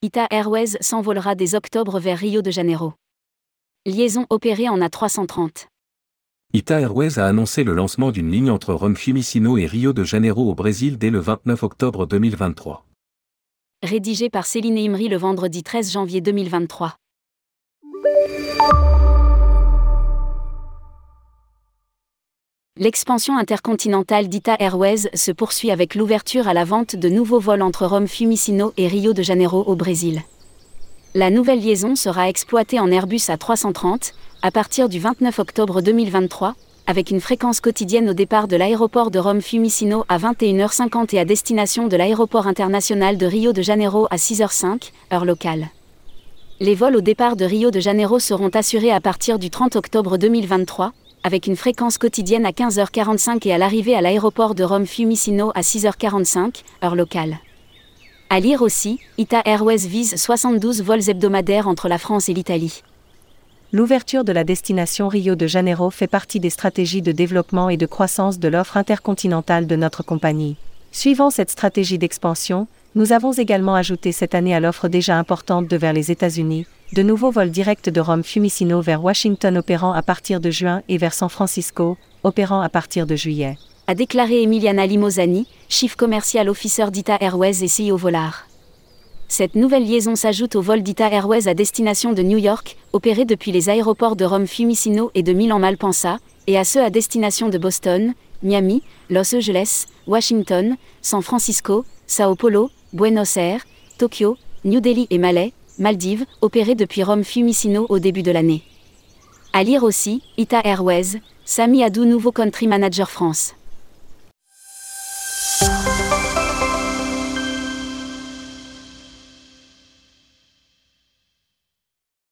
Ita Airways s'envolera dès octobre vers Rio de Janeiro. Liaison opérée en A330. Ita Airways a annoncé le lancement d'une ligne entre Rome Fiumicino et Rio de Janeiro au Brésil dès le 29 octobre 2023. Rédigé par Céline Imri le vendredi 13 janvier 2023. L'expansion intercontinentale d'Ita Airways se poursuit avec l'ouverture à la vente de nouveaux vols entre Rome Fiumicino et Rio de Janeiro au Brésil. La nouvelle liaison sera exploitée en Airbus A330 à partir du 29 octobre 2023, avec une fréquence quotidienne au départ de l'aéroport de Rome Fiumicino à 21h50 et à destination de l'aéroport international de Rio de Janeiro à 6h05, heure locale. Les vols au départ de Rio de Janeiro seront assurés à partir du 30 octobre 2023, avec une fréquence quotidienne à 15h45 et à l'arrivée à l'aéroport de Rome Fiumicino à 6h45, heure locale. À lire aussi, Ita Airways vise 72 vols hebdomadaires entre la France et l'Italie. L'ouverture de la destination Rio de Janeiro fait partie des stratégies de développement et de croissance de l'offre intercontinentale de notre compagnie. Suivant cette stratégie d'expansion, nous avons également ajouté cette année à l'offre déjà importante de vers les États-Unis, de nouveaux vols directs de Rome Fiumicino vers Washington opérant à partir de juin et vers San Francisco, opérant à partir de juillet. A déclaré Emiliana Limosani, chief commercial officer d'Ita Airways et CEO Volar. Cette nouvelle liaison s'ajoute au vol d'Ita Airways à destination de New York, opéré depuis les aéroports de Rome Fiumicino et de Milan Malpensa, et à ceux à destination de Boston, Miami, Los Angeles, Washington, San Francisco, Sao Paulo, Buenos Aires, Tokyo, New Delhi et Malais, Maldives, opéré depuis Rome Fiumicino au début de l'année. À lire aussi, Ita Airways, Sami Adou nouveau country manager France.